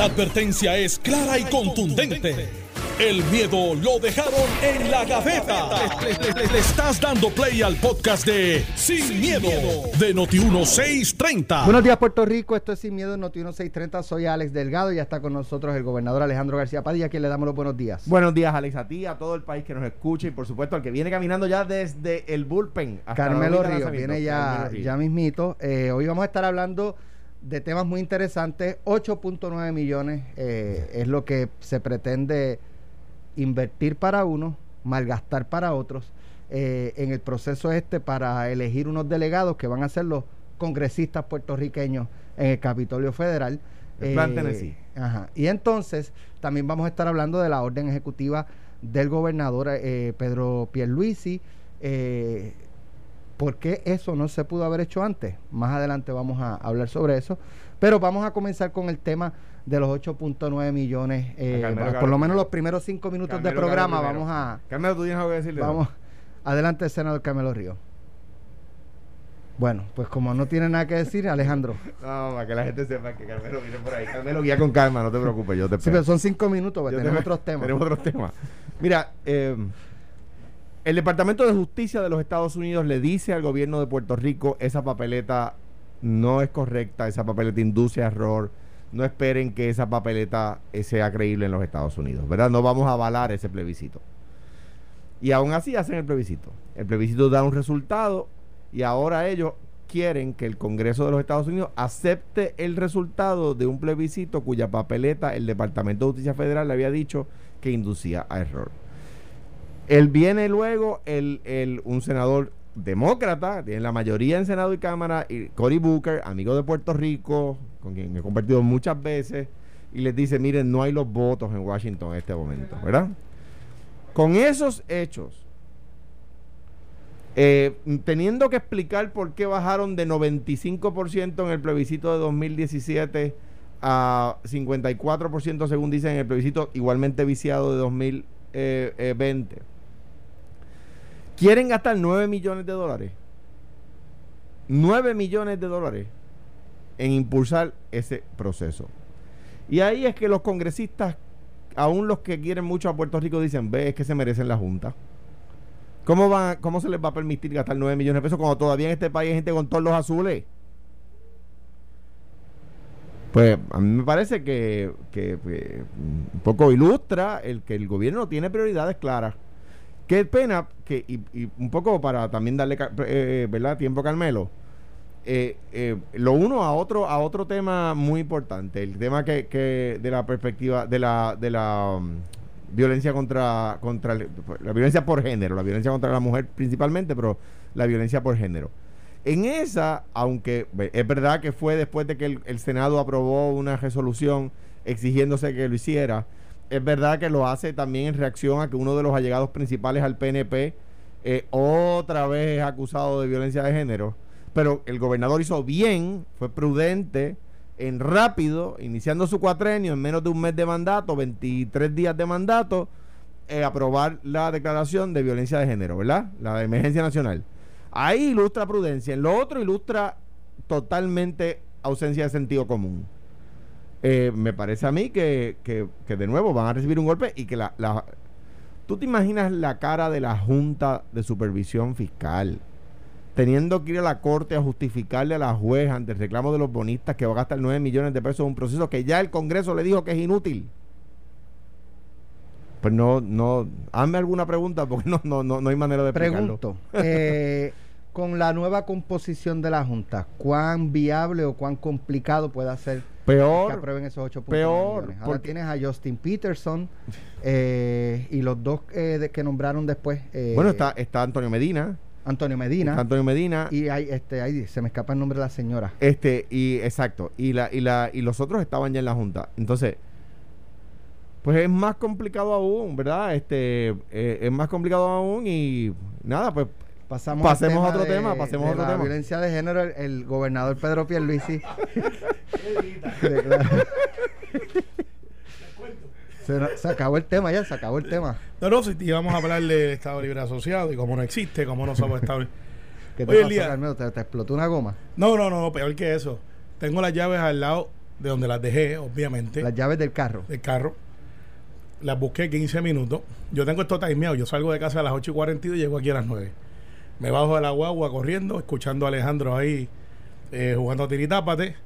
La advertencia es clara y contundente. El miedo lo dejaron en la gaveta. Le, le- le estás dando play al podcast de Sin, miedo, de Noti1630. Buenos días, Puerto Rico. Esto es Sin Miedo en Noti 1630. Soy Alex Delgado y ya está con nosotros el gobernador Alejandro García Padilla, a quien le damos los buenos días. Buenos días, Alex, a ti, a todo el país que nos escucha y por supuesto al que viene caminando ya desde el bullpen. hasta Carmelo de Ríos viene ya, ya mismito. Eh, hoy vamos a estar hablando de temas muy interesantes. 8.9 millones eh, es lo que se pretende invertir para unos, malgastar para otros, eh, en el proceso este para elegir unos delegados que van a ser los congresistas puertorriqueños en el Capitolio Federal. El plan Tennessee. Ajá. Y entonces también vamos a estar hablando de la orden ejecutiva del gobernador eh, Pedro Pierluisi. Eh, ¿Por qué eso no se pudo haber hecho antes? Más adelante vamos a hablar sobre eso. Pero vamos a comenzar con el tema de los 8.9 millones. eh, Carmelo, por Carmelo. lo menos los primeros cinco minutos de Carmelo, programa Carmelo vamos a... Carmelo, tú tienes algo que decirle. Vamos. Adelante, senador Carmelo Río. Bueno, pues como no tiene nada que decir, Alejandro. No, para que la gente sepa que Carmelo viene por ahí. Carmelo, guía con calma, no te preocupes, yo te Sí, espero. pero son cinco minutos, pues te tenemos otros temas. Tenemos otros temas. Mira, eh, el Departamento de Justicia de los Estados Unidos le dice al gobierno de Puerto Rico esa papeleta no es correcta, esa papeleta induce a error. No esperen que esa papeleta eh, sea creíble en los Estados Unidos, ¿verdad? No vamos a avalar ese plebiscito. Y aún así hacen el plebiscito. El plebiscito da un resultado y ahora ellos quieren que el Congreso de los Estados Unidos acepte el resultado de un plebiscito cuya papeleta el Departamento de Justicia Federal le había dicho que inducía a error. Él viene luego el, el- un senador demócrata, tiene la mayoría en Senado y Cámara, y Cory Booker, amigo de Puerto Rico, con quien he compartido muchas veces, y les dice, miren, no hay los votos en Washington en este momento, ¿verdad? Con esos hechos, eh, teniendo que explicar por qué bajaron de 95% en el plebiscito de 2017 a 54% según dicen en el plebiscito igualmente viciado de 2020. Quieren gastar 9 millones de dólares. 9 millones de dólares en impulsar ese proceso. Y ahí es que los congresistas, aún los que quieren mucho a Puerto Rico, dicen, ve, es que se merecen la Junta. ¿Cómo, ¿Cómo se les va a permitir gastar 9 millones de pesos cuando todavía en este país hay gente con todos los azules? Pues a mí me parece que, que, eh, un poco ilustra el que el gobierno no tiene prioridades claras. Qué pena que, y, y un poco para también darle ca- eh, ¿verdad? tiempo a Carmelo, eh, eh, lo uno a otro a otro tema muy importante, el tema que, que de la perspectiva de la de la um, violencia contra contra la violencia por género, la violencia contra la mujer principalmente, pero la violencia por género. En esa, aunque es verdad que fue después de que el, el Senado aprobó una resolución exigiéndose que lo hiciera, es verdad que lo hace también en reacción a que uno de los allegados principales al PNP eh, otra vez es acusado de violencia de género. Pero el gobernador hizo bien, fue prudente, en rápido, iniciando su cuatrenio en menos de un mes de mandato, 23 días de mandato, eh, aprobar la declaración de violencia de género, ¿verdad? La de emergencia nacional. Ahí ilustra prudencia. En lo otro ilustra totalmente ausencia de sentido común. Eh, me parece a mí que, que- de nuevo van a recibir un golpe y que la, la- ¿Tú te imaginas la cara de la Junta de Supervisión Fiscal? Teniendo que ir a la corte a justificarle a la juez ante el reclamo de los bonistas que va a gastar 9 millones de pesos en un proceso que ya el Congreso le dijo que es inútil. Pues no, no, hazme alguna pregunta porque no, no, no, no hay manera de explicarlo. Pregunto, eh, con la nueva composición de la Junta, ¿cuán viable o cuán complicado puede ser que Peor, aprueben esos 8 peor, millones? Ahora porque- tienes a Justin Peterson eh, y los dos eh, de- que nombraron después. eh, bueno, está, está Antonio Medina, Antonio Medina. Antonio Medina, y hay, este, ahí se me escapa el nombre de la señora. Este, y exacto, y la, y la, y los otros estaban ya en la Junta. Entonces, pues es más complicado aún, ¿verdad? Este, eh, es más complicado aún y nada, pues Pasamos Pasemos a otro de- tema, pasemos a de otro la tema. violencia de género, el, el gobernador Pedro Pierluisi. se, se acabó el tema ya, se acabó el tema. No, no, si íbamos a hablar del Estado Libre Asociado y cómo no existe, cómo no somos Estado. ¿Qué te Hoy en pasó, día- Carmelo? ¿Te, te explotó una goma? No, no, no, peor que eso. Tengo las llaves al lado de donde las dejé, obviamente, Las llaves del carro. del carro. Las busqué 15 minutos. Yo tengo esto timeado. Yo salgo de casa a las 8 y 42 y llego aquí a las 9. Me bajo de la guagua corriendo, escuchando a Alejandro ahí eh, jugando a tiritápate.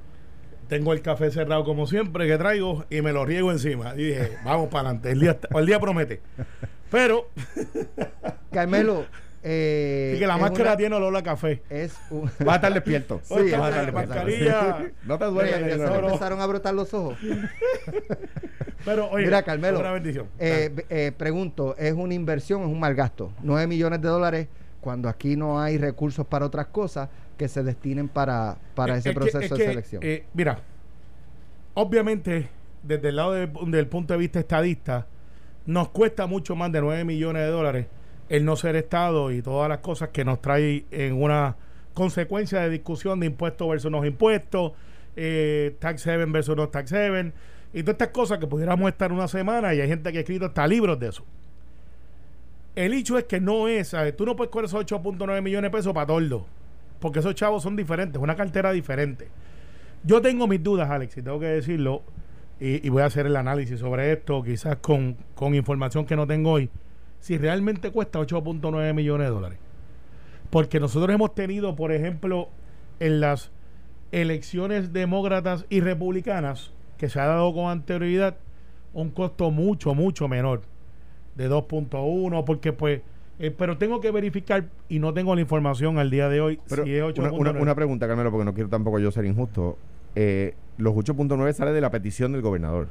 Tengo el café cerrado como siempre que traigo y me lo riego encima. Y dije, vamos para adelante. El día, el día promete. Pero, Carmelo, eh, y que la máscara una- tiene olor a café. es un... Vas a estar despierto. Sí, Oye, es la verdad, mascarilla. No te ya se no. empezaron a brotar los ojos. Pero, oye, Mira, Carmelo, Una bendición. Eh, eh, pregunto, ¿es una inversión o es un mal gasto? 9 millones de dólares cuando aquí no hay recursos para otras cosas que se destinen para, para Es- ese que- proceso es de selección. eh, mira, obviamente, desde el lado de- del punto de vista estadista, nos cuesta mucho más de 9 millones de dólares el no ser Estado y todas las cosas que nos trae en una consecuencia de discusión de impuestos versus no impuestos, eh, tax haven versus no tax haven, y todas estas cosas que pudiéramos estar una semana y hay gente que ha escrito hasta libros de eso. El hecho es que no es, tú no puedes coger esos 8.9 millones de pesos para tordo, porque esos chavos son diferentes, una cartera diferente. Yo tengo mis dudas, Alex, y tengo que decirlo, y, y voy a hacer el análisis sobre esto, quizás con, con información que no tengo hoy, si realmente cuesta 8.9 millones de dólares. Porque nosotros hemos tenido, por ejemplo, en las elecciones demócratas y republicanas, que se ha dado con anterioridad, un costo mucho, mucho menor, de 2.1, porque pues, eh, pero tengo que verificar y no tengo la información al día de hoy Pero si es una, 8.9. una- una pregunta, Carmelo, porque no quiero tampoco yo ser injusto. Eh, los 8.9 sale de la petición del gobernador.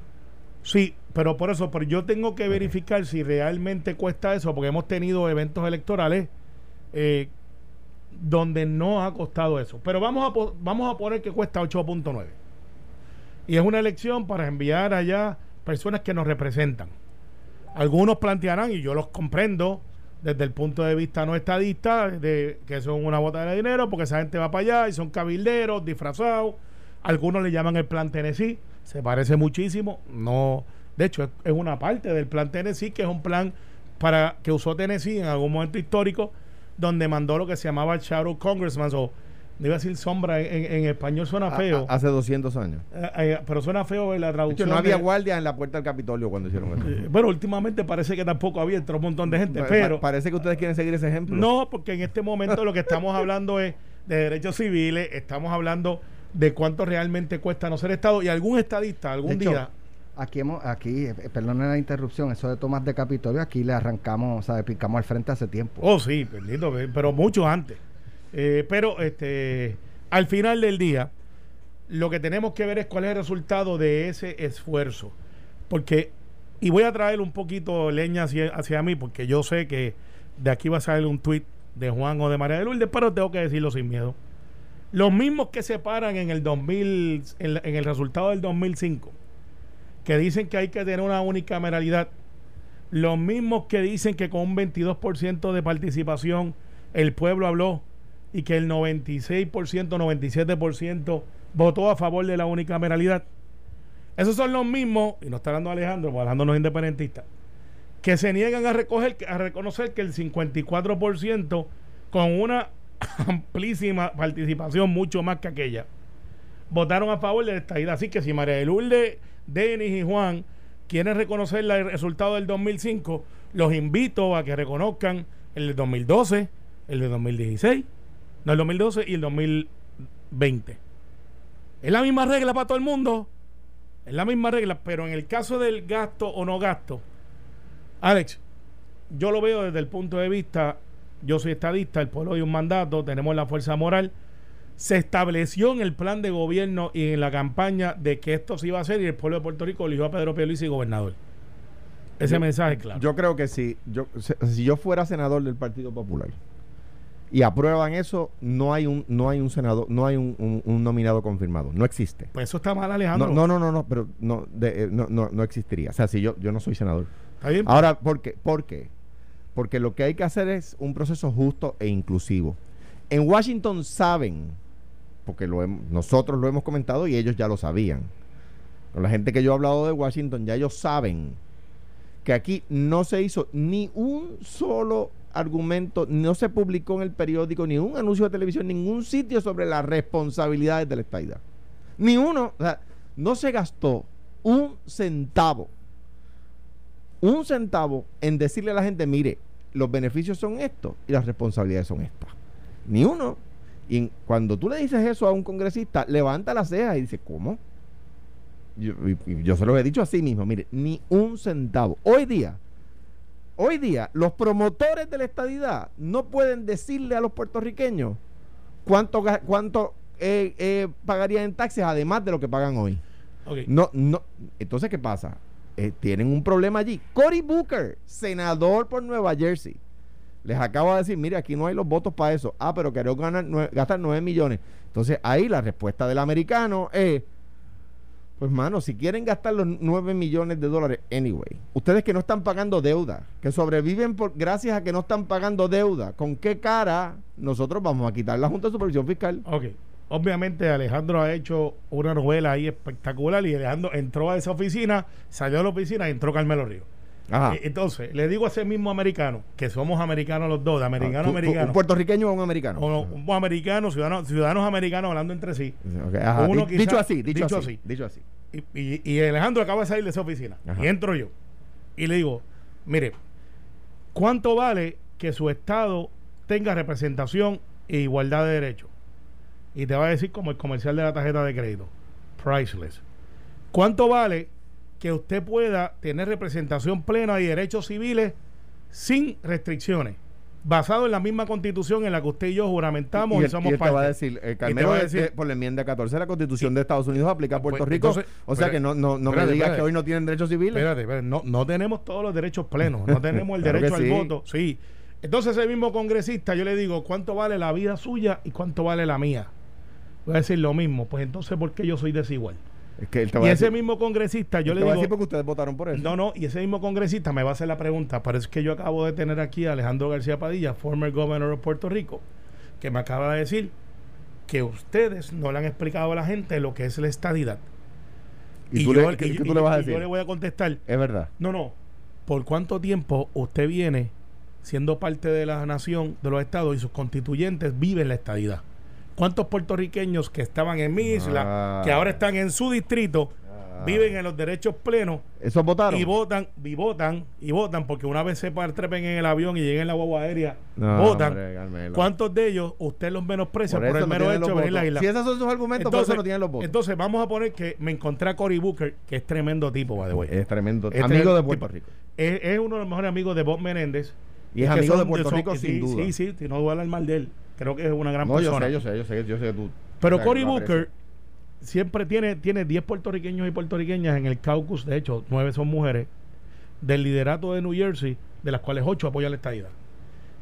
Sí, pero por eso, pero yo tengo que verificar si realmente cuesta eso, porque hemos tenido eventos electorales eh, donde no ha costado eso. Pero vamos a, vamos a poner que cuesta 8.9. Y es una elección para enviar allá personas que nos representan. Algunos plantearán, y yo los comprendo desde el punto de vista no estadista, de que son una bota de dinero, porque esa gente va para allá y son cabilderos, disfrazados. Algunos le llaman el plan Tennessee, se parece muchísimo. No, de hecho, es, una parte del plan Tennessee, que es un plan para que usó Tennessee en algún momento histórico, donde mandó lo que se llamaba Shadow Congressman, o no iba a decir sombra, en, en español suena feo, a- hace 200 años. Eh, eh, pero suena feo en la De hecho, traducción. no había de- guardia en la puerta del Capitolio cuando hicieron eso. eh, bueno, últimamente parece que tampoco había entró un montón de gente, Pa- pero pa- parece que ustedes quieren seguir ese ejemplo. no, porque en este momento lo que estamos hablando es de derechos civiles, estamos hablando de cuánto realmente cuesta no ser Estado y algún estadista algún hecho, día Aquí, hemos, aquí perdonen la interrupción, eso de Tomás de Capitolio, aquí le arrancamos, o sea, picamos al frente hace tiempo. Oh, sí, bendito, eh, pero mucho antes. Eh, pero este, al final del día, lo que tenemos que ver es cuál es el resultado de ese esfuerzo. Porque, y voy a traer un poquito leña hacia, hacia mí, porque yo sé que de aquí va a salir un tuit de Juan o de María de Lourdes, pero tengo que decirlo sin miedo. Los mismos que se paran en el 2000, en, en el resultado del 2005, que dicen que hay que tener una unicameralidad, los mismos que dicen que con un 22% de participación el pueblo habló y que el 96%, 97% votó a favor de la unicameralidad. Esos son los mismos, y no está hablando Alejandro, porque Alejandro no es que se niegan a, recoger, a reconocer que el 54% con una amplísima participación, mucho más que aquella, votaron a favor de la estadidad. Así que si María de Lourdes, Denis y Juan quieren reconocer el resultado del 2005, los invito a que reconozcan el del 2012, el del 2016, no el 2012 y el 2020. Es la misma regla para todo el mundo. Es la misma regla, pero en el caso del gasto o no gasto, Alex, yo lo veo desde el punto de vista, yo soy estadista, el pueblo dio un mandato, tenemos la fuerza moral. Se estableció en el plan de gobierno y en la campaña de que esto se iba a hacer y el pueblo de Puerto Rico eligió a Pedro Pierluisi gobernador. Ese Yo- mensaje es claro. Yo creo que si yo, si si yo fuera senador del Partido Popular y aprueban eso, no hay un no hay un senador, no hay un, un- un nominado confirmado, no existe. pues eso está mal, Alejandro. no, no, no, no, pero no, de- eh, no, no, no existiría. O sea, si yo, yo no soy senador. Está bien. Ahora, ¿por qué? ¿por qué? Porque lo que hay que hacer es un proceso justo e inclusivo. En Washington saben, porque lo nosotros lo hemos comentado y ellos ya lo sabían. La gente que yo he hablado de Washington, ya ellos saben que aquí no se hizo ni un solo argumento, no se publicó en el periódico, ni un anuncio de televisión, ningún sitio sobre las responsabilidades de la. Ni uno. O sea, no se gastó un centavo, un centavo en decirle a la gente, mire, los beneficios son estos y las responsabilidades son estas. Ni uno. Y cuando tú le dices eso a un congresista, levanta la ceja y dice, ¿cómo? Yo, yo se lo he dicho así mismo, mire, ni un centavo. Hoy día, hoy día, los promotores de la estadidad no pueden decirle a los puertorriqueños cuánto, cuánto eh, eh, pagarían en taxes además de lo que pagan hoy. No, no. Entonces, ¿qué pasa? Eh, tienen un problema allí. Cory Booker, senador por Nueva Jersey, les acabo de decir, mire, aquí no hay los votos para eso. Ah, pero queremos ganar, gastar 9 millones. Entonces, ahí la respuesta del americano es, pues, mano, si quieren gastar los 9 millones de dólares, anyway, ustedes que no están pagando deuda, que sobreviven por, gracias a que no están pagando deuda, ¿con qué cara nosotros vamos a quitar la Junta de Supervisión Fiscal? Ok obviamente Alejandro ha hecho una novela ahí espectacular y Alejandro entró a esa oficina, salió de la oficina y entró Carmelo Río. Ajá. E, entonces, le digo a ese mismo americano, que somos americanos los dos, de americano a ah, americano. ¿Un puertorriqueño o un americano? un americano, ciudadanos, ciudadanos americanos hablando entre sí. dicho así, dicho, así, Dicho así. Y, Alejandro acaba de salir de esa oficina. Y entro yo. Y le digo, mire, ¿cuánto vale que su estado tenga representación e igualdad de derechos? y te va a decir como el comercial de la tarjeta de crédito, priceless. ¿Cuánto vale que usted pueda tener representación plena y derechos civiles sin restricciones? Basado en la misma constitución en la que usted y yo juramentamos y, somos parte. va a decir, eh, va a decir, por la enmienda 14 de la constitución de Estados Unidos aplica a pues, Puerto Rico. o sea que no, no, no me digas que hoy no tienen derechos civiles. Espérate, espérate, no, no tenemos todos los derechos plenos, no tenemos el derecho al voto. Sí. Entonces ese mismo congresista yo le digo, ¿cuánto vale la vida suya y cuánto vale la mía? voy a decir lo mismo. Pues entonces, ¿por qué yo soy desigual? Es que y ese mismo congresista, yo le digo. Va a decir porque ustedes votaron por eso. No, no, y ese mismo congresista me va a hacer la pregunta. Parece que yo acabo de tener aquí a Alejandro García Padilla, former governor de Puerto Rico, que me acaba de decir que ustedes no le han explicado a la gente lo que es la estadidad. ¿Y, tú, le, tú le vas a decir? Yo le voy a contestar. Es verdad. No, no. ¿Por cuánto tiempo usted viene siendo parte de la nación, de los estados y sus constituyentes viven la estadidad? ¿Cuántos puertorriqueños que estaban en mi isla, que ahora están en su distrito, ah. viven en los derechos plenos? ¿Esos votaron? Y votan, y votan, y votan, porque una vez se trepen en el avión y lleguen en la guagua aérea, votan. ¿Cuántos de ellos usted los menosprecia por, el mero hecho de venir a la isla? Si esos son sus argumentos, entonces, por eso no tienen los votos. Entonces, vamos a poner que me encontré a Cory Booker, que es tremendo tipo, by the way. Es tremendo. amigo de Puerto Rico. Es, uno de los mejores amigos de Bob Menéndez. Y es amigo de Puerto Rico, sin duda. Sí, sí, no duele el mal de él. Creo que es una gran no, persona. Yo sé, yo sé, yo sé, yo sé que tú. Pero Cory Booker siempre tiene, tiene 10 puertorriqueños y puertorriqueñas en el caucus, de hecho, 9 son mujeres, del liderato de New Jersey, de las cuales 8 apoyan la estadidad.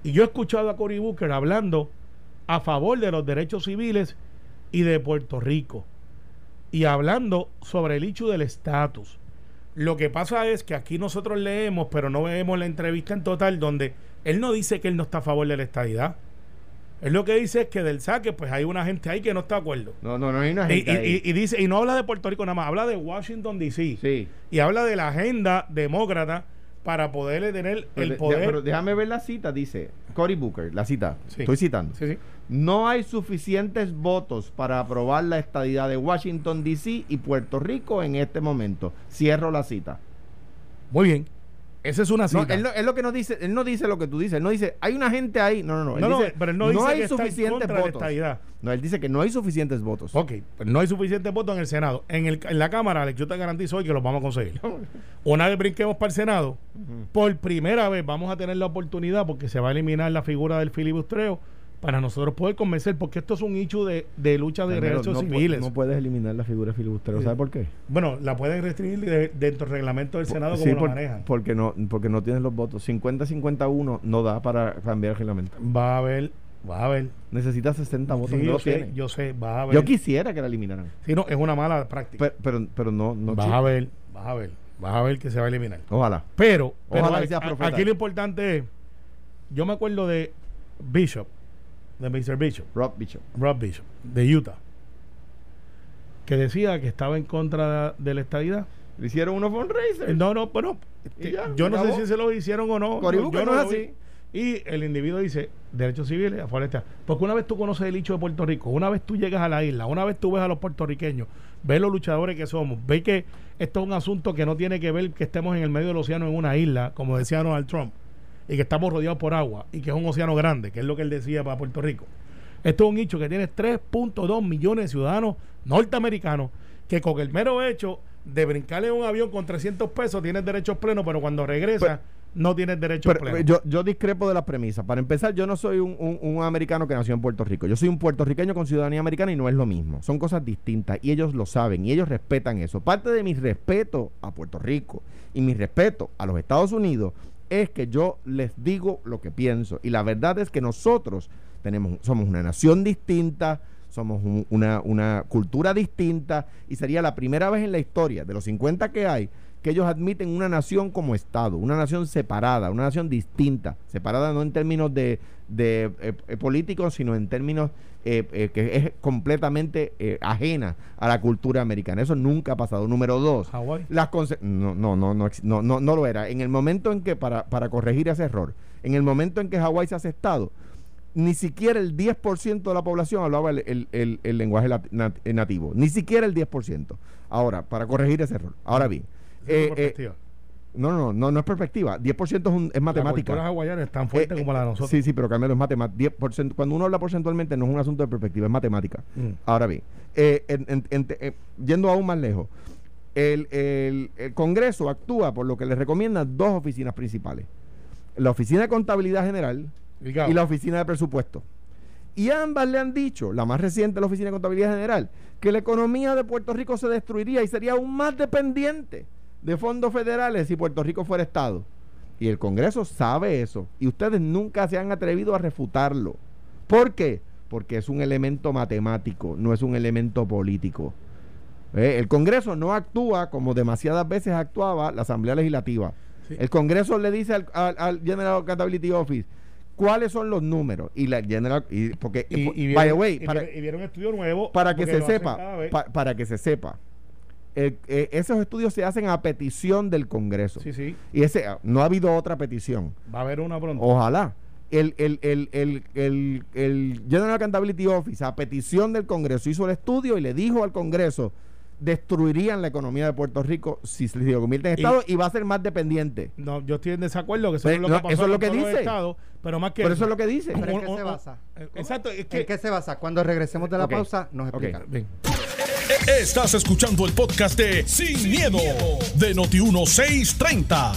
Y yo he escuchado a Cory Booker hablando a favor de los derechos civiles y de Puerto Rico. Y hablando sobre el hecho del estatus. Lo que pasa es que aquí nosotros leemos, pero no vemos la entrevista en total, donde él no dice que él no está a favor de la estadidad. Él lo que dice es que del saque, pues hay una gente ahí que no está de acuerdo. No, no, no hay una gente. Y, ahí. Y, dice, y no habla de Puerto Rico nada más, habla de Washington DC. Sí. Y habla de la agenda demócrata para poderle tener el poder. pero déjame ver la cita, dice Cory Booker, la cita. Estoy citando. Sí, sí. No hay suficientes votos para aprobar la estadidad de Washington DC y Puerto Rico en este momento. Cierro la cita. Muy bien. Esa es una cita. No, él, lo que no dice, él no dice lo que tú dices. Él no dice, hay una gente ahí. No, no, no. Él no, dice, pero él no, dice hay suficientes votos. No, él dice que no hay suficientes votos. Ok, pues no hay suficientes votos en el Senado. En, el, en la Cámara, Alex, yo te garantizo hoy que los vamos a conseguir. Una vez brinquemos para el Senado, por primera vez vamos a tener la oportunidad, porque se va a eliminar la figura del filibustreo para nosotros poder convencer, porque esto es un hecho de, de lucha de derechos civiles. No puedes eliminar la figura filibustrero, ¿sabes por qué? Bueno, la pueden restringir dentro del reglamento del Senado como lo manejan. Porque no, porque no tienes los votos. 50-51 no da para cambiar el reglamento. Va a haber, va a haber. Necesitas 60 votos. yo, sé, yo sé, va a haber. Yo quisiera que la eliminaran. Sí, no, es una mala práctica. Pero, pero, no, no. Vas a ver, vas a ver. Vas a ver que se va a eliminar. Ojalá. Pero, Ojalá aquí lo importante es, yo me acuerdo de Bishop de Mr. Bishop. Rob Bishop. Rob Bishop, de Utah. Que decía que estaba en contra de la estadidad. ¿Le hicieron unos fundraisers? No, no, pero yo no sé si se lo hicieron o no. yo no, es así. Y el individuo dice, derechos civiles, afuera está. Porque una vez tú conoces el hecho de Puerto Rico, una vez tú llegas a la isla, una vez tú ves a los puertorriqueños, ves los luchadores que somos, ves que esto es un asunto que no tiene que ver que estemos en el medio del océano en una isla, como decía Donald Trump, y que estamos rodeados por agua, y que es un océano grande, que es lo que él decía para Puerto Rico. Esto es un hecho que tiene 3.2 millones de ciudadanos norteamericanos que con el mero hecho de brincarle un avión con 300 pesos tienes derechos plenos, pero cuando regresa no tienes derechos plenos. Yo, yo discrepo de la premisa. Para empezar, yo no soy un, un, americano que nació en Puerto Rico. Yo soy un puertorriqueño con ciudadanía americana y no es lo mismo. Son cosas distintas y ellos lo saben y ellos respetan eso. Parte de mi respeto a Puerto Rico y mi respeto a los Estados Unidos es que yo les digo lo que pienso. Y la verdad es que nosotros tenemos, somos una nación distinta, somos una, una cultura distinta y sería la primera vez en la historia de los 50 que hay que ellos admiten una nación como Estado, una nación separada, una nación distinta, separada no en términos de, de eh, eh, políticos, sino en términos eh, que es completamente ajena a la cultura americana. Eso nunca ha pasado. Número dos, las no, no, no, no, no, no, no lo era. En el momento en que, para, para corregir ese error, en el momento en que Hawái se hace Estado, ni siquiera el 10% de la población hablaba el, lenguaje nativo. Ni siquiera el 10%. Ahora, para corregir ese error. Ahora bien. Eh, eh, no, no, no, no es perspectiva. 10% es, un, es matemática. Las hawaianas es tan fuerte eh, como la de nosotros. Sí, sí, pero Carmelo es matemática. Cuando uno habla porcentualmente no es un asunto de perspectiva, es matemática. Mm. Ahora bien, yendo aún más lejos, el, el, el Congreso actúa por lo que le recomiendan dos oficinas principales. La Oficina de Contabilidad General y la Oficina de Presupuesto. Y ambas le han dicho, la más reciente, la Oficina de Contabilidad General, que la economía de Puerto Rico se destruiría y sería aún más dependiente de fondos federales si Puerto Rico fuera Estado. Y el Congreso sabe eso. Y ustedes nunca se han atrevido a refutarlo. ¿Por qué? Porque es un elemento matemático, no es un elemento político. ¿Eh? El Congreso no actúa como demasiadas veces actuaba la Asamblea Legislativa. El Congreso le dice al, al General Accountability Office, cuáles son los números y la general y porque y, vieron, way, para, un estudio nuevo para que se sepa para que se sepa esos estudios se hacen a petición del Congreso sí sí y ese no ha habido otra petición va a haber una pronto ojalá el, el, el, el, el, el General Accountability Office a petición del Congreso hizo el estudio y le dijo al Congreso destruirían la economía de Puerto Rico si se convierte en Estado y, va a ser más dependiente. No, yo estoy en desacuerdo que eso pues, es lo que pasó eso es lo que dice. pero más que eso, es lo que dice. ¿Pero en qué se basa? Eh, exacto, es que, ¿En qué se basa? Cuando regresemos de la pausa nos explica. Estás escuchando el podcast de Sin, miedo, de Noti 1630.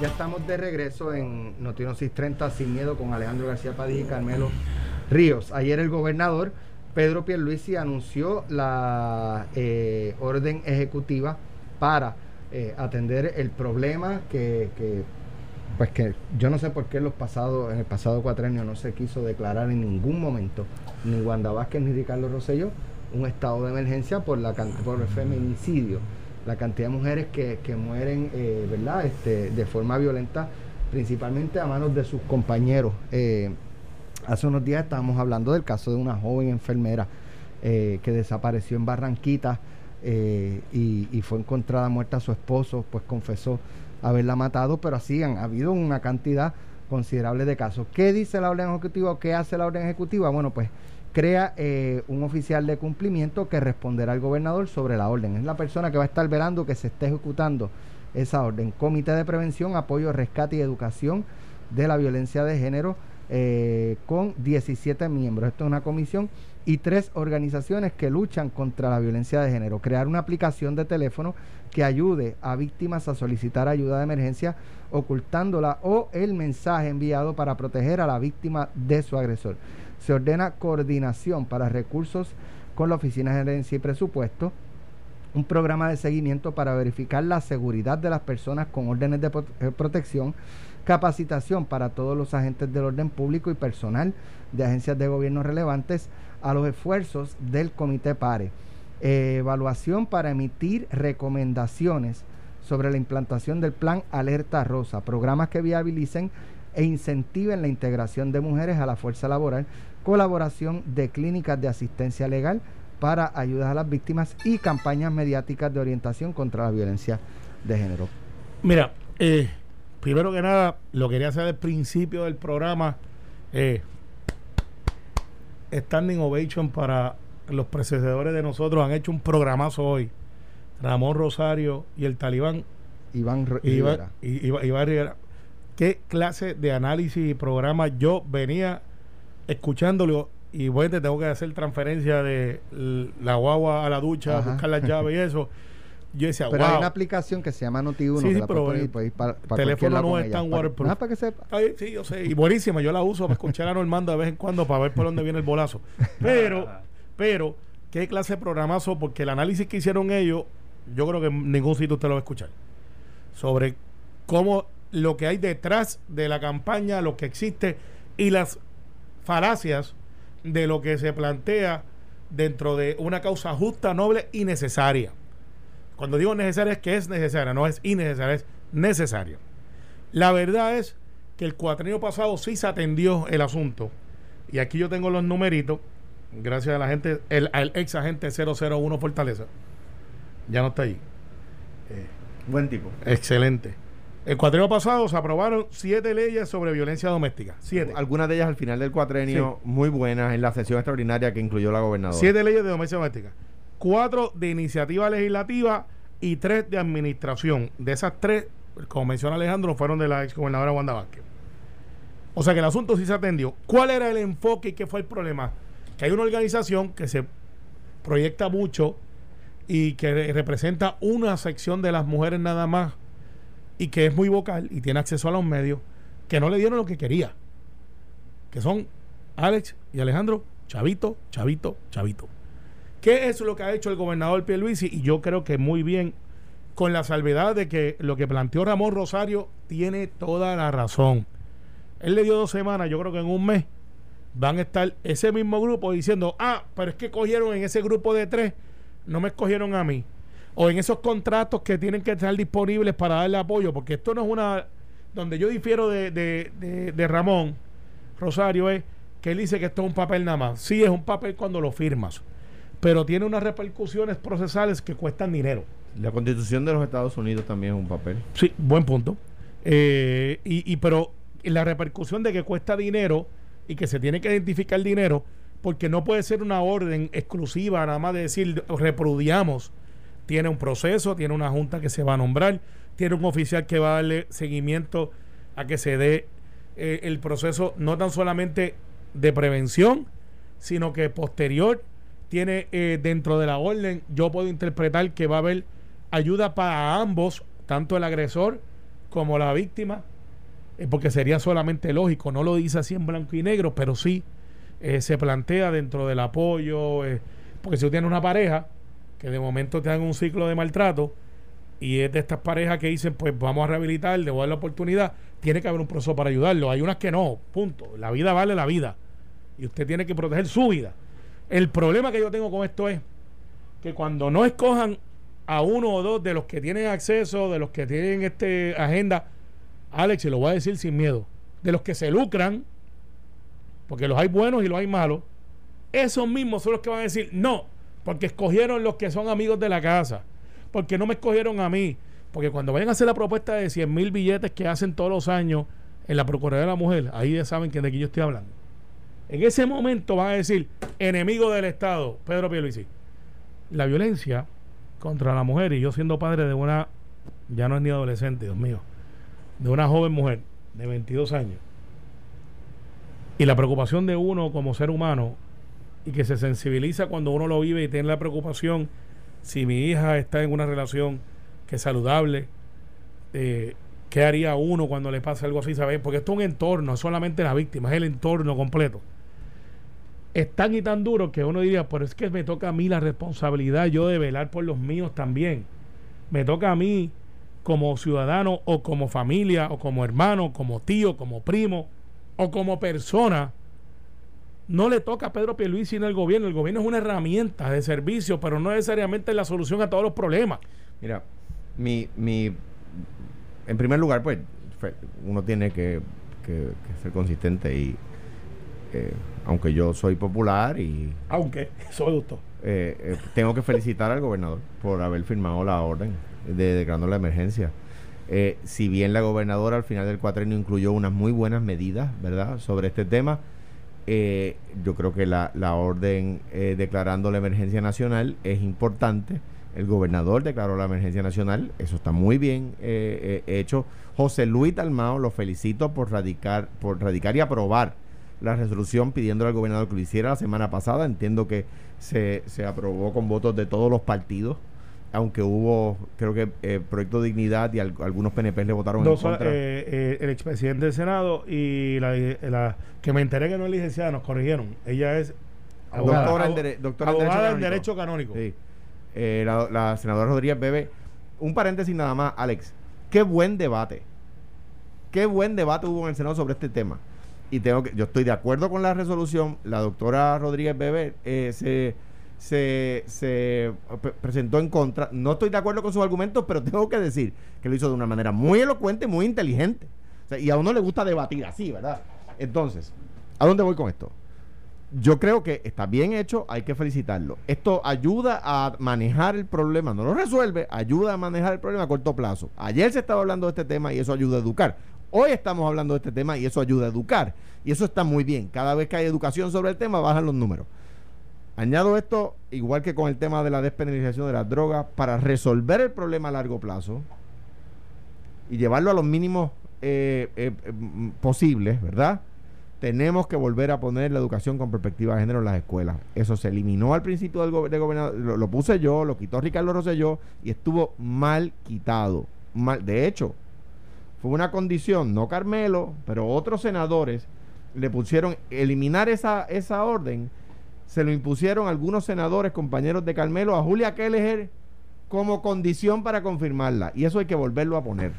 ya estamos de regreso en Noti 1630 Sin miedo con Alejandro García Padilla y Carmelo Ríos. Ayer el gobernador Pedro Pierluisi anunció la eh, orden ejecutiva para eh, atender el problema que, pues que yo no sé por qué en los pasados, en el pasado cuatrenio no se quiso declarar en ningún momento ni Wanda Vázquez ni Ricardo Rosselló un estado de emergencia por la por el feminicidio, la cantidad de mujeres que, mueren, eh, ¿verdad? Este, de forma violenta, principalmente a manos de sus compañeros. Hace unos días estábamos hablando del caso de una joven enfermera eh, que desapareció en Barranquita eh, y, fue encontrada muerta su esposo, pues confesó haberla matado, pero así han habido una cantidad considerable de casos. ¿Qué dice la orden ejecutiva o qué hace la orden ejecutiva? Bueno, pues crea eh, un oficial de cumplimiento que responderá al gobernador sobre la orden. Es la persona que va a estar velando que se esté ejecutando esa orden. Comité de Prevención, Apoyo, Rescate y Educación de la Violencia de Género eh, con 17 miembros. Esto es una comisión y tres organizaciones que luchan contra la violencia de género. Crear una aplicación de teléfono que ayude a víctimas a solicitar ayuda de emergencia ocultándola o el mensaje enviado para proteger a la víctima de su agresor. Se ordena coordinación para recursos con la Oficina de Gerencia y Presupuesto, un programa de seguimiento para verificar la seguridad de las personas con órdenes de eh, protección, capacitación para todos los agentes del orden público y personal de agencias de gobierno relevantes a los esfuerzos del Comité PARE. evaluación para emitir recomendaciones sobre la implantación del Plan Alerta Rosa, programas que viabilicen e incentiven la integración de mujeres a la fuerza laboral, colaboración de clínicas de asistencia legal para ayudar a las víctimas y campañas mediáticas de orientación contra la violencia de género. Mira, eh, primero que nada, lo quería hacer al principio del programa. Eh, standing ovation para los precededores de nosotros. Han hecho un programazo hoy. Ramón Rosario y el talibán. Iván R- Rivera. I- Iván- Iván Rivera. ¿Qué clase de análisis y programa yo venía escuchándolo? Y bueno, te tengo que hacer transferencia de la guagua a la ducha, Ajá. buscar las llaves y eso. Yo decía, Pero hay una aplicación que se llama Noti1 Sí, que sí, la pero, ir para, para teléfono no es tan waterproof. nada, para que sepa. Ay, sí, yo sé. Y buenísima. Yo la uso para escuchar a Normando de vez en cuando para ver por dónde viene el bolazo. Pero, pero, ¿qué clase de programazo? Porque el análisis que hicieron ellos, yo creo que en ningún sitio usted lo va a escuchar. Sobre cómo lo que hay detrás de la campaña, lo que existe y las falacias de lo que se plantea dentro de una causa justa, noble y necesaria. Cuando digo necesaria es que es necesaria, no es innecesaria, es necesaria. La verdad es que el cuatrienio pasado sí se atendió el asunto. Y aquí yo tengo los numeritos, gracias a la gente, el, al ex agente 001 Fortaleza. Ya no está allí. Buen tipo. Excelente. El cuatrienio pasado se aprobaron siete leyes sobre violencia doméstica. Siete. Algunas de ellas al final del cuatrenio muy buenas en la sesión extraordinaria que incluyó la gobernadora. Siete leyes de violencia doméstica. Cuatro de iniciativa legislativa y tres de administración. De esas tres, como menciona Alejandro, fueron de la ex gobernadora Wanda Vázquez. O sea que el asunto sí se atendió. ¿Cuál era el enfoque y qué fue el problema? Que hay una organización que se proyecta mucho y que re- representa una sección de las mujeres nada más y que es muy vocal y tiene acceso a los medios que no le dieron lo que quería. Que son Alex y Alejandro, Chavito, Chavito, Chavito. ¿Qué es lo que ha hecho el gobernador Pierluisi? Y yo creo que muy bien, con la salvedad de que lo que planteó Ramón Rosario tiene toda la razón. Él le dio dos semanas, yo creo que en un mes van a estar ese mismo grupo diciendo, ah, pero es que cogieron en ese grupo de tres, no me escogieron a mí. O en esos contratos que tienen que estar disponibles para darle apoyo, porque esto no es una... Donde yo difiero de, de, de- de Ramón Rosario es que él dice que esto es un papel nada más. Sí, es un papel cuando lo firmas, pero tiene unas repercusiones procesales que cuestan dinero. La constitución de los Estados Unidos también es un papel. Sí, buen punto. Eh, y, y pero la repercusión de que cuesta dinero y que se tiene que identificar dinero, porque no puede ser una orden exclusiva, nada más de decir repudiamos. Tiene un proceso, tiene una junta que se va a nombrar, tiene un oficial que va a darle seguimiento a que se dé eh, el proceso no tan solamente de prevención, sino que posterior tiene eh, dentro de la orden, yo puedo interpretar que va a haber ayuda para ambos, tanto el agresor como la víctima, eh, porque sería solamente lógico, no lo dice así en blanco y negro, pero sí eh, se plantea dentro del apoyo, eh, porque si tú tienes una pareja que de momento te dan un ciclo de maltrato y es de estas parejas que dicen, pues vamos a rehabilitar, le voy a dar la oportunidad, tiene que haber un proceso para ayudarlo. Hay unas que no, punto. La vida vale la vida y usted tiene que proteger su vida. El problema que yo tengo con esto es que cuando no escojan a uno o dos de los que tienen acceso, de los que tienen este agenda, Alex, y lo voy a decir sin miedo, de los que se lucran, porque los hay buenos y los hay malos, esos mismos son los que van a decir no, porque escogieron los que son amigos de la casa, porque no me escogieron a mí, porque cuando vayan a hacer la propuesta de 100 mil billetes que hacen todos los años en la Procuraduría de la Mujer, ahí ya saben que de quién yo estoy hablando. En ese momento van a decir, enemigo del Estado, Pedro Pierluisi. La violencia contra la mujer, y yo siendo padre de una, ya no es ni adolescente, Dios mío, de una joven mujer de 22 años, y la preocupación de uno como ser humano, y que se sensibiliza cuando uno lo vive y tiene la preocupación si mi hija está en una relación que es saludable, eh, ¿qué haría uno cuando le pasa algo así? ¿sabes? Porque esto es un entorno, no es solamente la víctima, es el entorno completo. Es tan y tan duro que uno diría, pero es que me toca a mí la responsabilidad yo de velar por los míos también. Me toca a mí como ciudadano o como familia o como hermano, como tío, como primo o como persona. No le toca a Pedro Pierluisi ni al gobierno. El gobierno es una herramienta de servicio, pero no necesariamente es la solución a todos los problemas. Mira, mi, mi en primer lugar, pues, uno tiene que, que- que ser consistente y eh, aunque yo soy popular y Aunque, eso me gustó. eh, eh, tengo que felicitar al gobernador por haber firmado la orden de declarando la emergencia. Si bien la gobernadora al final del cuatrenio incluyó unas muy buenas medidas, ¿verdad?, sobre este tema, yo creo que la, la orden declarando la emergencia nacional es importante. El gobernador declaró la emergencia nacional, eso está muy bien hecho. José Luis Dalmao, lo felicito por radicar, por radicar y aprobar la resolución pidiendo al gobernador que lo hiciera la semana pasada. Entiendo que se, se aprobó con votos de todos los partidos aunque hubo, creo que eh, Proyecto Dignidad y algunos PNP le votaron en contra. Eh, eh, el expresidente del Senado y la, que me enteré que no es licenciada, nos corrigieron. Ella es doctora, en, doctora abogada en, Derecho Canónico. Sí. Eh, la, senadora Rodríguez Bebe. Un paréntesis nada más, Alex. Qué buen debate. Qué buen debate hubo en el Senado sobre este tema. Y tengo que, yo estoy de acuerdo con la resolución. La doctora Rodríguez Bebe se se, se presentó en contra. No estoy de acuerdo con sus argumentos, pero tengo que decir que lo hizo de una manera muy elocuente, muy inteligente. y a uno le gusta debatir así, ¿verdad? Entonces, ¿a dónde voy con esto? Yo creo que está bien hecho, hay que felicitarlo. Esto ayuda a manejar el problema, no lo resuelve, ayuda a manejar el problema a corto plazo. Ayer se estaba hablando de este tema y eso ayuda a educar. Hoy estamos hablando de este tema y eso ayuda a educar. Y eso está muy bien. Cada vez que hay educación sobre el tema, bajan los números. Añado esto, igual que con el tema de la despenalización de las drogas, para resolver el problema a largo plazo y llevarlo a los mínimos eh, eh, mm, posibles, ¿verdad? Tenemos que volver a poner la educación con perspectiva de género en las escuelas. Eso se eliminó al principio del gobernador, lo, puse yo, lo quitó Ricardo Rosselló y estuvo mal quitado. Mal, de hecho, fue una condición, no Carmelo, pero otros senadores le pusieron eliminar esa, esa orden se lo impusieron algunos senadores, compañeros de Carmelo, a Julia Kelleher como condición para confirmarla. Y eso hay que volverlo a poner.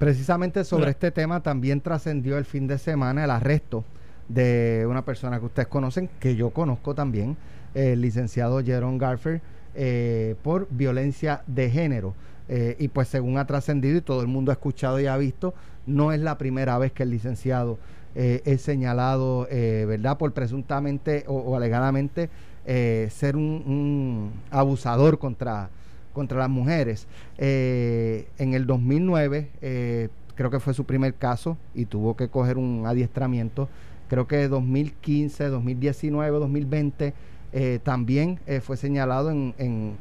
Precisamente sobre este tema también trascendió el fin de semana el arresto de una persona que ustedes conocen, que yo conozco también, el licenciado Jerome Garfer, eh, por violencia de género. Eh, y pues según ha trascendido y todo el mundo ha escuchado y ha visto, no es la primera vez que el licenciado eh, es señalado, eh, ¿verdad?, por presuntamente o, alegadamente ser un, abusador contra, contra las mujeres. en el 2009, creo que fue su primer caso y tuvo que coger un adiestramiento. Creo que 2015, 2019, 2020 también fue señalado en,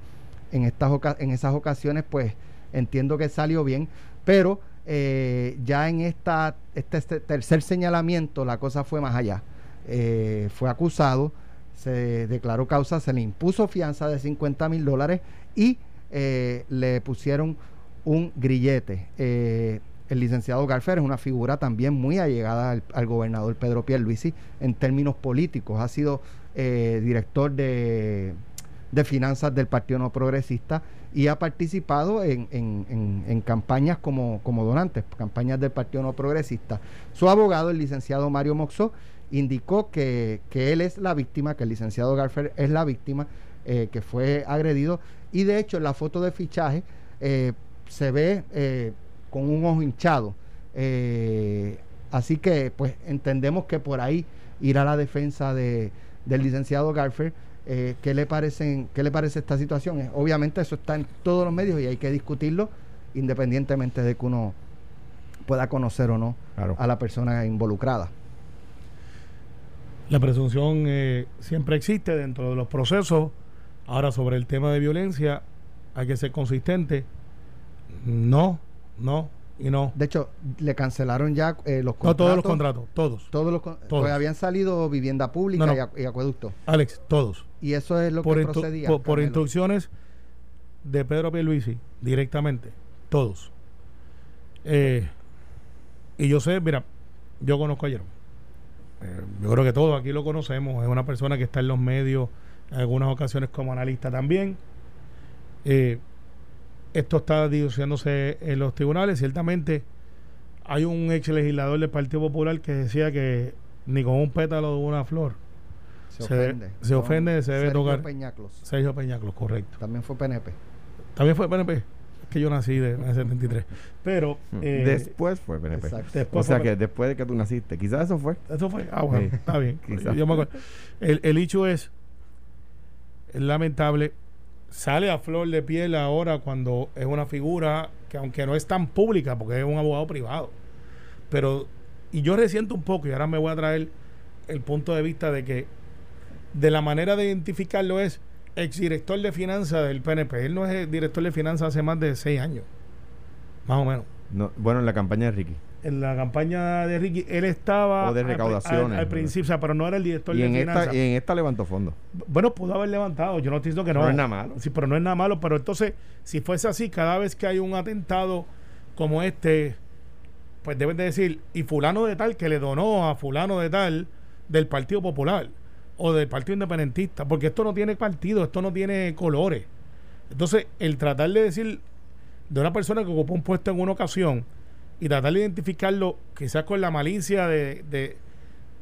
en, estas esas ocasiones, pues entiendo que salió bien, pero eh, ya en esta, este, este, tercer señalamiento la cosa fue más allá. Eh, fue acusado, se declaró causa, se le impuso fianza de 50 mil dólares y eh, le pusieron un grillete. el licenciado Garfer es una figura también muy allegada al, gobernador Pedro Pierluisi en términos políticos. Ha sido director de, de finanzas del Partido No Progresista y ha participado en, en, campañas como, como donantes, campañas del Partido No Progresista. Su abogado, el licenciado Mario Moxó, indicó que, él es la víctima, que el licenciado Garfer es la víctima, eh, que fue agredido, y de hecho en la foto de fichaje eh, se ve eh, con un ojo hinchado. así que pues entendemos que por ahí irá la defensa de, del licenciado Garfer eh, ¿qué, le parecen, ¿Qué le parece esta situación? Eh, obviamente eso está en todos los medios y hay que discutirlo independientemente de que uno pueda conocer o no a la persona involucrada. La presunción eh, siempre existe dentro de los procesos. Ahora, sobre el tema de violencia, hay que ser consistente. No, no, y no. De hecho, le cancelaron ya eh, los contratos. No todos los contratos, todos. Todos los Pues habían salido vivienda pública Y, acueducto. Alex, todos. Y eso es lo que procedía. Por, instrucciones de Pedro Pierluisi, directamente. Todos. Eh, y yo sé, mira, yo conozco a Jerome. Eh, yo creo que todos aquí lo conocemos. Es una persona que está en los medios en algunas ocasiones como analista también. Eh, esto está discutiéndose en los tribunales. Ciertamente hay un ex legislador del Partido Popular que decía que ni con un pétalo de una flor se, ofende. Se ofende, se debe tocar. Peñaclos. Sergio Peñaclos, correcto. También fue PNP. También fue PNP. Es que yo nací de, en el 73. Pero. Hmm. Eh, después fue PNP. o sea que después de que tú naciste. Quizás eso fue. Eso fue. Ah, bueno. Está bien. Yo me acuerdo. El, el hecho. Es lamentable sale a flor de piel ahora cuando es una figura que aunque no es tan pública porque es un abogado privado, pero y yo resiento un poco y ahora me voy a traer el punto de vista de que de la manera de identificarlo es exdirector de finanzas del PNP. Él no es director de finanzas hace más de seis años, más o menos. No, bueno, en la campaña de Ricky. En la campaña de Ricky, él estaba O de al- recaudaciones, al, principio, o sea, pero no era el director Y de en, finanzas. esta, y en esta levantó fondo. Bueno, pudo haber levantado, yo no estoy diciendo que no. No es nada malo. Sí, pero no es nada malo. Pero entonces, si fuese así, cada vez que hay un atentado como este, pues deben de decir, y fulano de tal que le donó a fulano de tal del Partido Popular o del Partido Independentista, porque esto no tiene partido, esto no tiene colores. Entonces, el tratar de decir de una persona que ocupó un puesto en una ocasión y tratar de identificarlo quizás con la malicia de, de,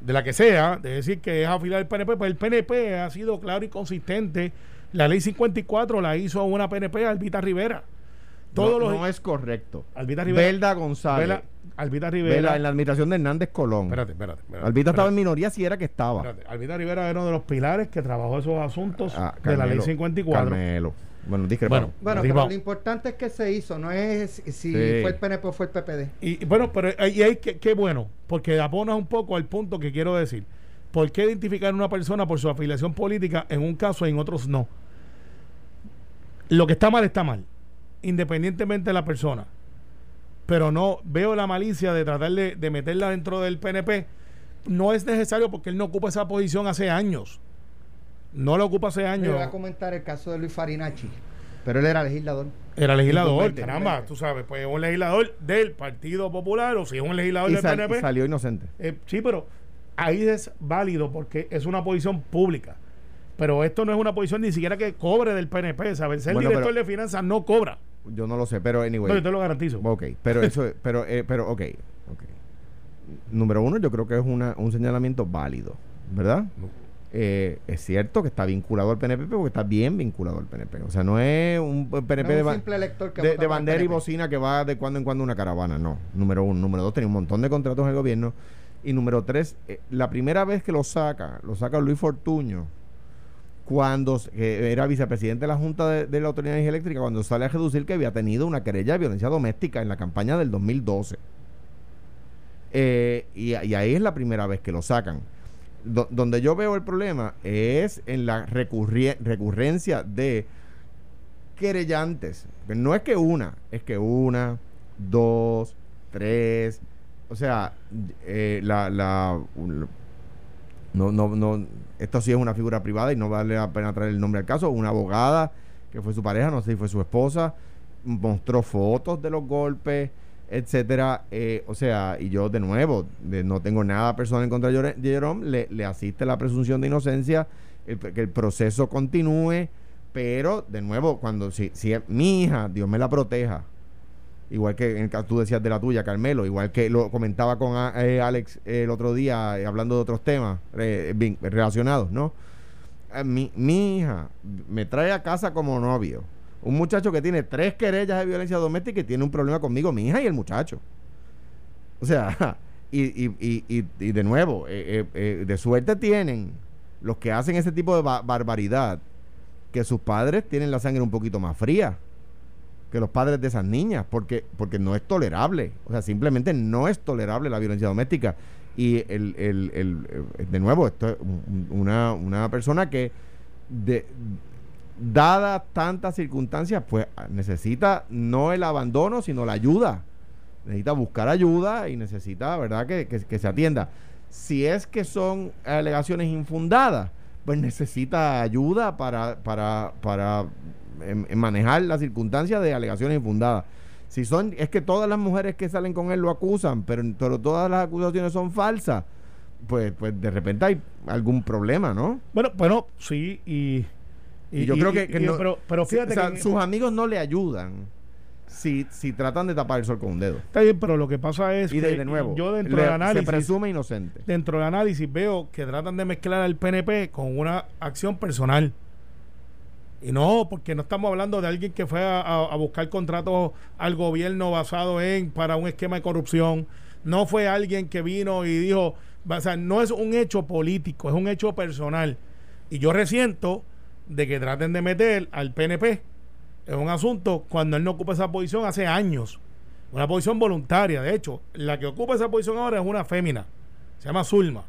de la que sea, de decir que es afiliado al PNP, pues el PNP ha sido claro y consistente. La ley 54 la hizo una PNP, Albita Rivera. Todos no, los no es correcto. Albita Rivera. Belda González. Vela- Albita Vela, Rivera. en la administración de Hernández Colón. Espérate, espérate. espérate, Albita estaba en minoría si era que estaba. espérate. Albita Rivera era uno de los pilares que trabajó esos asuntos Ah, de la ley Carmelo, 54. Carmelo. Bueno, discrepamos. Bueno, pero lo importante es que se hizo, no es si Sí. fue el PNP o fue el PPD. Y y bueno, pero ahí hay que, qué bueno, porque abonas un poco al punto que quiero decir. ¿Por qué identificar a una persona por su afiliación política en un caso y en otros no? Lo que está mal está mal, independientemente de la persona. Pero no veo la malicia de tratar de, de meterla dentro del PNP. No es necesario porque él no ocupa esa posición hace años. No lo ocupa hace Yo años. voy a comentar el caso de Luis Farinacci, pero él era legislador. Era legislador, caramba, tú sabes, pues un legislador del Partido Popular o si es un legislador y, del sal- PNP. y salió inocente. Eh, sí, pero ahí es válido porque es una posición pública. Pero esto no es una posición ni siquiera que cobre del PNP, ¿sabes? Ser Bueno, director pero- de finanzas no cobra. Yo no lo sé, pero anyway. No, yo te lo garantizo. Ok, pero eso, pero, eh, pero, ok, ok. Número uno, yo creo que es una, un señalamiento válido, ¿verdad? Eh, es cierto que está vinculado al PNP, porque está bien vinculado al PNP. O sea, no es un PNP No de, un ba- bandera y bocina que va de cuando en cuando a una caravana. No, número uno. Número dos, tenía un montón de contratos en el gobierno. Y número tres, eh, la primera vez que lo saca, lo saca Luis Fortuño, cuando era vicepresidente de la Junta de, de la Autoridad de Energía Eléctrica, cuando sale a reducir que había tenido una querella de violencia doméstica en la campaña del 2012. Eh, y, y ahí es la primera vez que lo sacan. Do- donde yo veo el problema es en la recurrencia de querellantes. No es que una, es que una, dos, tres. O sea, eh, la, la, no, no, no, esto sí es una figura privada y no vale la pena traer el nombre al caso. Una abogada que fue su pareja, no sé si fue su esposa, mostró fotos de los golpes, etcétera. Eh, o sea, y yo de nuevo, de- no tengo nada personal en contra de Jerome, le, asiste la presunción de inocencia, el- que el proceso continúe, pero de nuevo, cuando si, si es mi hija, Dios me la proteja. Igual que en tú decías de la tuya, Carmelo, igual que lo comentaba con a- eh, Alex eh, el otro día, hablando de otros temas vin- relacionados, ¿no? Mi, mi hija me trae a casa como novio un muchacho que tiene tres querellas de violencia doméstica y tiene un problema conmigo, mi hija y el muchacho. O sea, y, y, y, y, de nuevo, eh, eh, eh, de suerte tienen los que hacen ese tipo de ba- barbaridad, que sus padres tienen la sangre un poquito más fría que los padres de esas niñas, porque, porque no es tolerable. O sea, simplemente no es tolerable la violencia doméstica. Y el, el, el, eh, de nuevo, esto es un- una, una persona que, de, dadas tantas circunstancias, pues necesita no el abandono, sino la ayuda. Necesita buscar ayuda y necesita, ¿verdad?, que, que- se atienda. Si es que son alegaciones infundadas, pues necesita ayuda para, para, para em, em, manejar las circunstancias de alegaciones infundadas. Si son, es que todas las mujeres que salen con él lo acusan, pero, pero todas las acusaciones son falsas, pues, pues de repente hay algún problema, ¿no? Bueno, bueno, sí, y. Y, yo creo que, que no- pero, pero fíjate o sea, que. sus amigos no le ayudan si, si tratan de tapar el sol con un dedo. Está bien, pero lo que pasa es Y de, que de nuevo, yo dentro le- del análisis. se presume inocente. dentro del análisis veo que tratan de mezclar al PNP con una acción personal. Y no, porque no estamos hablando de alguien que fue a, a- a buscar contratos al gobierno basado en para un esquema de corrupción. No fue alguien que vino y dijo, o sea, no es un hecho político, es un hecho personal. Y yo resiento de que traten de meter al PNP en un asunto cuando él no ocupa esa posición hace años. Una posición voluntaria. De hecho, la que ocupa esa posición ahora es una fémina. Se llama Zulma.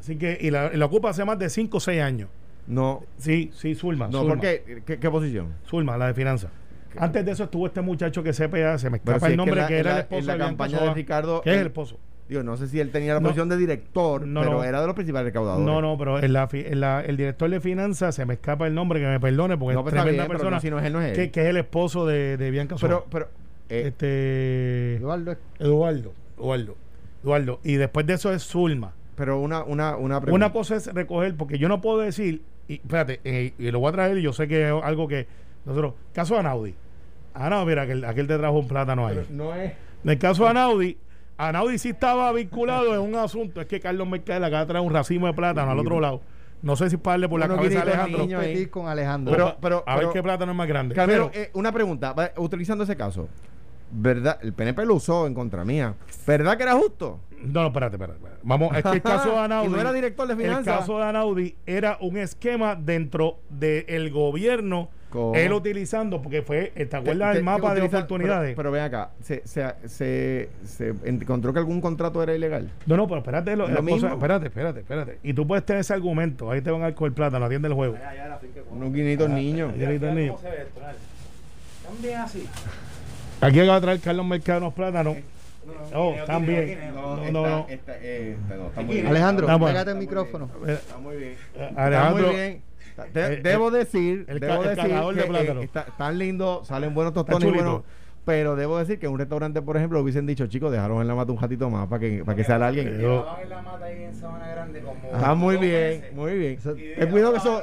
Así que, y la, y la ocupa hace más de 5 o 6 años. No, Sí, sí, Zulma. no, Zulma. ¿por qué? ¿Qué, qué posición? Zulma, la de finanzas. Antes de eso estuvo este muchacho que CPA, se me escapa si el es que nombre, la- que, era la- el esposo en la de campaña de Ricardo, que es el esposo. Digo, no sé si él tenía la No. posición de director, No, pero no. era de los principales recaudadores. No, no, pero en la, fi- en la- el director de finanzas, se me escapa el nombre, que me perdone, porque No, es pues tremenda bien, persona, no, si no es él, no es él. que, que es el esposo de, de Bianca Soba. Pero, pero, eh, este Eduardo, Eduardo, Eduardo, Eduardo. Y después de eso es Zulma. pero una, una, una pregunta. Una cosa es recoger, porque yo no puedo decir, y espérate, eh, y lo voy a traer, y yo sé que es algo que nosotros, caso de Anaudi. Anaudi, mira, aquel, aquel te trajo un plátano ahí. Pero no es. En el caso de Anaudi, Anaudi sí estaba vinculado en un asunto, es que Carlos Mercader acaba de traer un racimo de plátano al otro lado. No sé si pagarle por la Unos cabeza a Alejandro. niños ahí. competir con Alejandro. Pero- pero- a ver qué plátano es más grande. Carmelo, Pero- eh, una pregunta. Utilizando ese caso, ¿verdad? El PNP lo usó en contra mía. ¿Verdad que era justo? No, no, espérate, espérate. espérate. Vamos, es que el caso de Anaudi. No era director de El finanzas. caso de Anaudi era un esquema dentro del gobierno. ¿Cómo? Él utilizando, porque fue, ¿te acuerdas del mapa de utiliza- oportunidades? Pero, pero ven acá, se, se, se, se encontró que algún contrato era ilegal. no, no, pero espérate, lo, Lo la mismo. cosa- espérate, espérate, espérate. Y tú puedes tener ese argumento, ahí te van a dar con el plátano, atiende el juego. Unos guinitos niños. Ahí está el niño. Aquí acaba de traer Carlos Mercado unos plátanos. Oh, también. No, no, no. eh, Alejandro, pégate el micrófono. Eh, Está muy bien. eh, Está Alejandro, muy bien. De- el- debo decir, el debo el decir cargador de que, eh, plátano. está, tan lindo, salen buenos tostones buenos, pero debo decir que en un restaurante, por ejemplo, hubiesen dicho, chicos, dejaron en la mata un ratito más para que, para que sea alguien. Yo- Está muy bien, muy bien. Pido que eso,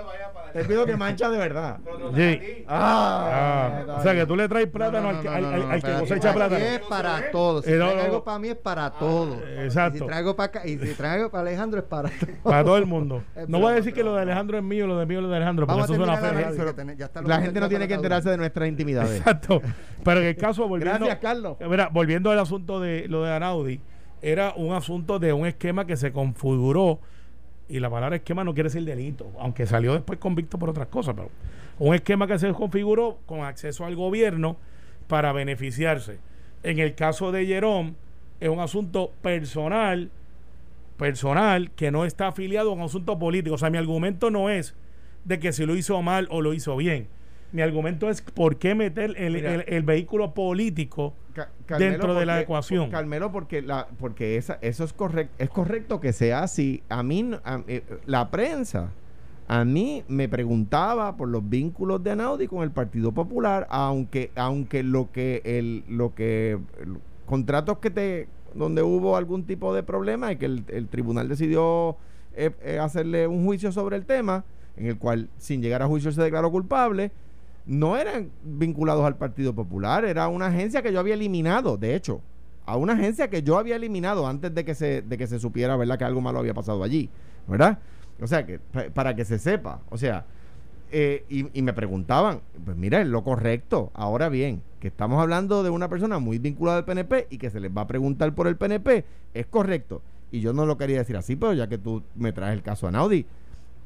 te pido que mancha de verdad. Sí. Ah, Ah, o sea que tú le traes plátano al que, al- al- al que cosecha plátano. es para todos. Si Eh, no, no, no. para mí es para todos. exacto. Y si traigo para acá, y si traigo algo para Alejandro es para todos. Para todo el mundo. Eh, No voy a decir que lo de Alejandro es mío, lo de mío es lo de Alejandro, porque Vamos a eso suena feo. La gente no tiene que enterarse de nuestras intimidades. Exacto. Pero en el caso, volviendo. Gracias, Carlos. Mira, volviendo al asunto de lo de Anaudi, era un asunto de un esquema que se configuró. Y la palabra esquema no quiere decir delito, aunque salió después convicto por otras cosas, pero un esquema que se configuró con acceso al gobierno para beneficiarse. En el caso de Jerome, es un asunto personal, personal, que no está afiliado a un asunto político. O sea, mi argumento no es de que si lo hizo mal o lo hizo bien. Mi argumento es por qué meter el, el- el vehículo político Ca- dentro de la porque- ecuación. Carmelo, porque la, porque esa, eso es correcto, es correcto que sea así. A mí, a- eh, la prensa, a mí me preguntaba por los vínculos de Anaudi con el Partido Popular, aunque, aunque lo que el, lo que el- contratos que te, donde hubo algún tipo de problema y que el, el tribunal decidió eh, eh, hacerle un juicio sobre el tema, en el cual sin llegar a juicio se declaró culpable no eran vinculados al Partido Popular, era una agencia que yo había eliminado, de hecho, a una agencia que yo había eliminado antes de que se, de que se supiera, ¿verdad?, que algo malo había pasado allí, ¿verdad? O sea, que pa- para que se sepa, o sea, eh, y, me preguntaban, pues mira, lo correcto, ahora bien, que estamos hablando de una persona muy vinculada al PNP y que se les va a preguntar por el PNP, es correcto. Y yo no lo quería decir así, pero ya que tú me traes el caso a Naudi,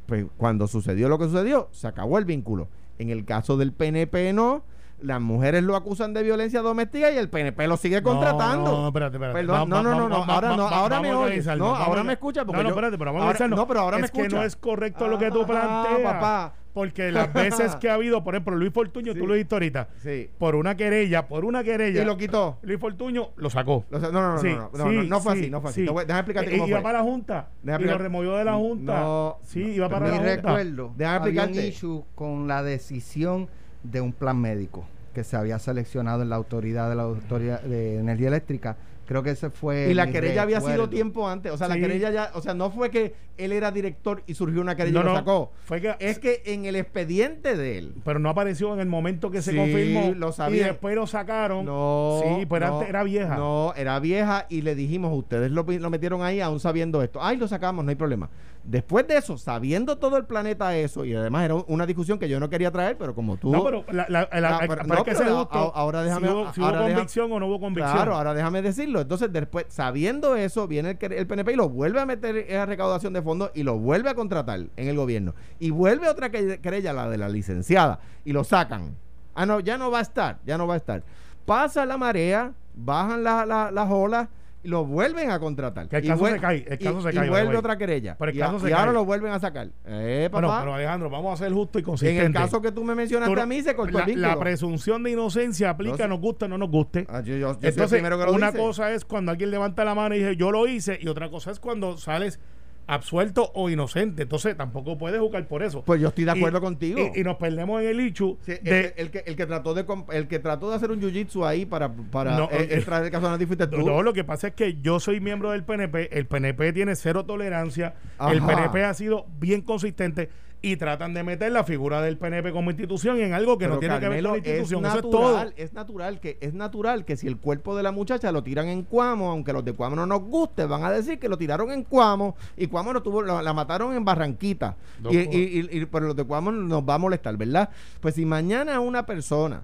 pues cuando sucedió lo que sucedió, se acabó el vínculo. En el caso del PNP no, las mujeres lo acusan de violencia doméstica y el PNP lo sigue contratando. No, no, espérate, espérate. Perdón, no, no, no, no, ahora no, ahora me oyes. No, ahora escucha porque No, no, espérate, pero vamos a no, pero ahora me es que escucha. no es correcto lo que tú Ah, planteas. papá. Porque las veces que ha habido, por ejemplo, Luis Fortuño, Sí. tú lo dijiste ahorita, Sí. por una querella, por una querella. Y lo quitó. Luis Fortuño lo sacó. Lo sa- no, no, no, Sí, no, no, no, sí, no, no fue sí, así, no fue así. voy- déjame explicarte cómo iba fue. para la Junta Déjame y lo removió de la Junta. No, sí, no, iba para la Junta. recuerdo, Déjame había un explicarte. issue con la decisión de un plan médico que se había seleccionado en la autoridad de la autoridad de energía eléctrica. Creo que ese fue Y la querella había sido tiempo antes. O sea, la Sí. querella ya. O sea, no fue que él era director y surgió una querella No, y lo no, sacó. fue que- Es que en el expediente de él. Pero no apareció en el momento que se Sí, confirmó. lo y sabía. después lo sacaron. No. Sí, pero no, antes era vieja. No, era vieja y le dijimos, ustedes lo, lo metieron ahí aún sabiendo esto. Ay, lo sacamos, no hay problema. Después de eso, sabiendo todo el planeta eso, y además era una discusión que yo no quería traer, pero como tú. No, pero, la, la- la- Ah, pero- no, que pero a- ahora déjame- si hubo, si ahora convicción o no hubo convicción. Claro, ahora déjame decirlo. Entonces, después, sabiendo eso, viene el, el PNP y lo vuelve a meter en la recaudación de fondos y lo vuelve a contratar en el gobierno. Y vuelve otra querella, la de la licenciada, y lo sacan. Ah, no, ya no va a estar, ya no va a estar. Pasa la marea, bajan las olas y lo vuelven a contratar. Que el caso se cae. El caso y, se cae. Y vuelve otra querella. Pero el y, caso se ahora lo vuelven a sacar. Eh, Bueno, pero Alejandro, vamos a ser justos y consistentes. En el caso que tú me mencionaste a mí, se cortó la, el vínculo. La presunción de inocencia aplica, No, nos gusta o no nos guste. Ah, yo, yo, yo Entonces, primero que lo una dice. cosa es cuando alguien levanta la mano y dice yo lo hice, y otra cosa es cuando sales absuelto o inocente. Entonces, tampoco puedes jugar por eso. Pues yo estoy de acuerdo Y- contigo. Y, y nos perdemos en el Sí, el, de. el que, el que trató de el que trató de hacer un jiu-jitsu ahí para, para No, eh, eh, entrar el caso de tú. No, lo que pasa es que yo soy miembro del PNP, el PNP tiene cero tolerancia, el. PNP ha sido bien consistente y tratan de meter la figura del PNP como institución en algo que no tiene que ver con la institución. Es Eso es natural, todo. es natural que es natural que si el cuerpo de la muchacha lo tiran en Cuamo, aunque los de Cuamo no nos guste, van a decir que lo tiraron en Cuamo y Cuamo no tuvo, la, la mataron en Barranquita. No, y, y- y- y- pero los de Cuamo nos va a molestar, ¿verdad? Pues si mañana una persona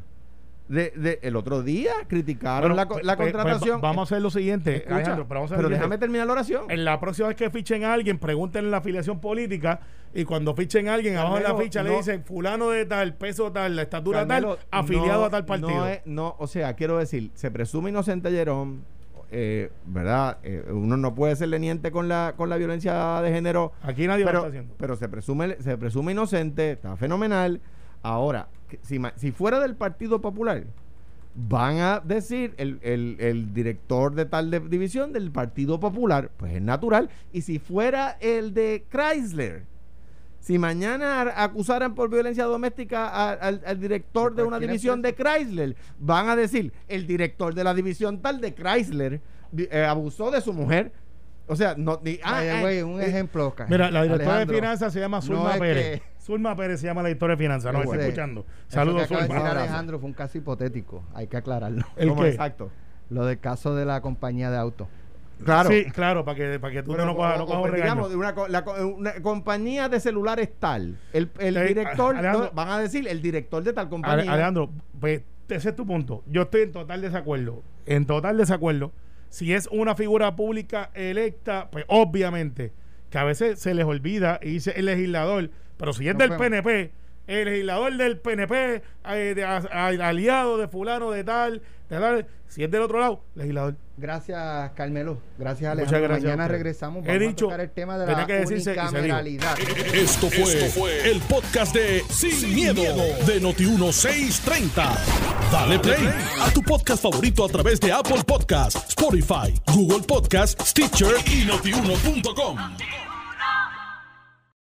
de, de- el otro día criticaron Bueno, la, pues, pues, contratación. vamos a hacer lo siguiente, Escucha, Alejandro, pero vamos a hacer pero lo déjame terminar la oración. En la próxima vez que fichen a alguien, pregúntenle la afiliación política y cuando fichen a alguien, abajo en la ficha le dicen fulano de tal, peso tal, la estatura Carmelo, tal, afiliado no- a tal partido. No, es- no, o sea, quiero decir, se presume inocente Jerome, eh, ¿verdad? Eh, uno no puede ser leniente con la, con la violencia de género, Aquí nadie lo pero, está haciendo. pero se presume se presume inocente, está fenomenal. Ahora, si, fuera del Partido Popular, van a decir el, el- el director de tal de- división del Partido Popular, pues es natural. Y si fuera el de Chrysler, si mañana acusaran por violencia doméstica a- al, al director De una división de Chrysler, van a decir el director de la división tal de Chrysler eh, abusó de su mujer. O sea, no ni ah, By the eh, un eh, ejemplo, Oscar. Mira, la directora Alejandro, de finanzas se llama Zulma no Pérez. que- Zulma Pérez se llama la directora de finanzas, no Qué está bueno. escuchando. Saludos, de Zulma. abrazo. Alejandro fue un caso hipotético. Hay que aclararlo. ¿El ¿cómo? qué? Exacto. Lo del caso de la compañía de autos. Claro. Sí, claro, para que, para que tú Pero no cojas no un regaño. digamos, de una, la compañía de celulares tal. El, el Eh, director, Alejandro- no, van a decir el director de tal compañía. Alejandro, pues ese es tu punto. Yo estoy en total desacuerdo. En total desacuerdo. Si es una figura pública electa, pues obviamente que a veces se les olvida y dice el legislador, pero si es No del PNP, el legislador del PNP, eh, de- a- a- aliado de fulano de tal, de tal, si es del otro lado, legislador. Gracias, Carmelo. Gracias, Muchas Alejandro. gracias a Mañana regresamos. He Vamos dicho, a tocar el tema de tenía la que decirse unicameralidad. Esto fue, el podcast de Sin, miedo, de Noti1630. Dale play a tu podcast favorito a través de Apple Podcasts, Spotify, Google Podcasts, Stitcher y notiuno.com.